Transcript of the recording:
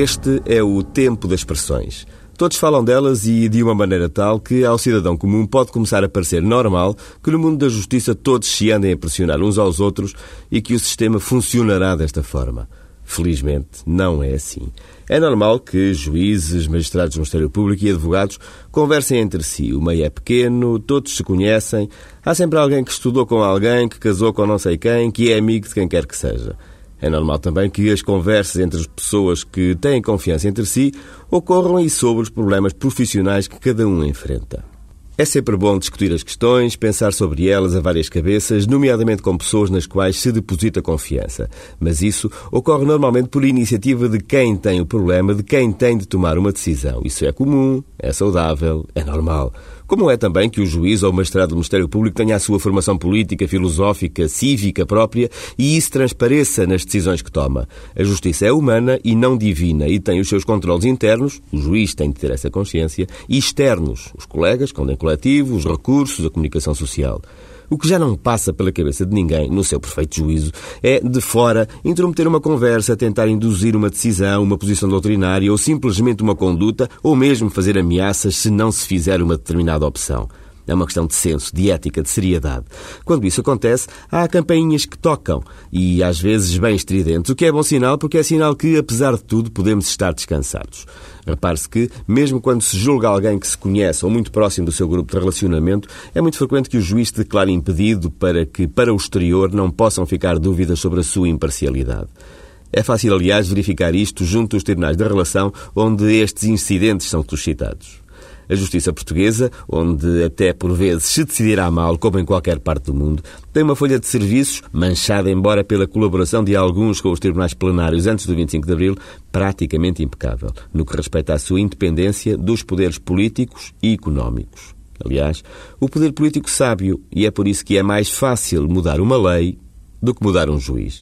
Este é o tempo das expressões. Todos falam delas e de uma maneira tal que ao cidadão comum pode começar a parecer normal que no mundo da justiça todos se andem a pressionar uns aos outros e que o sistema funcionará desta forma. Felizmente, não é assim. É normal que juízes, magistrados do Ministério Público e advogados conversem entre si. O meio é pequeno, todos se conhecem, há sempre alguém que estudou com alguém, que casou com não sei quem, que é amigo de quem quer que seja. É normal também que as conversas entre as pessoas que têm confiança entre si ocorram e sobre os problemas profissionais que cada um enfrenta. É sempre bom discutir as questões, pensar sobre elas a várias cabeças, nomeadamente com pessoas nas quais se deposita confiança. Mas isso ocorre normalmente por iniciativa de quem tem o problema, de quem tem de tomar uma decisão. Isso é comum, é saudável, é normal. Como é também que o juiz ou o magistrado do Ministério Público tenha a sua formação política, filosófica, cívica própria e isso transpareça nas decisões que toma. A justiça é humana e não divina e tem os seus controles internos, o juiz tem de ter essa consciência, e externos, os colegas, quando em coletivo, os recursos, a comunicação social. O que já não passa pela cabeça de ninguém, no seu perfeito juízo, é, de fora, intrometer uma conversa, tentar induzir uma decisão, uma posição doutrinária ou simplesmente uma conduta, ou mesmo fazer ameaças se não se fizer uma determinada opção. É uma questão de senso, de ética, de seriedade. Quando isso acontece, há campainhas que tocam e às vezes bem estridentes, o que é bom sinal porque é sinal que, apesar de tudo, podemos estar descansados. Repare-se que, mesmo quando se julga alguém que se conhece ou muito próximo do seu grupo de relacionamento, é muito frequente que o juiz declare impedido para que, para o exterior, não possam ficar dúvidas sobre a sua imparcialidade. É fácil, aliás, verificar isto junto aos tribunais da relação onde estes incidentes são suscitados. A justiça portuguesa, onde até por vezes se decidirá mal, como em qualquer parte do mundo, tem uma folha de serviços, manchada embora pela colaboração de alguns com os tribunais plenários antes do 25 de abril, praticamente impecável, no que respeita à sua independência dos poderes políticos e económicos. Aliás, o poder político sábio, e é por isso que é mais fácil mudar uma lei do que mudar um juiz.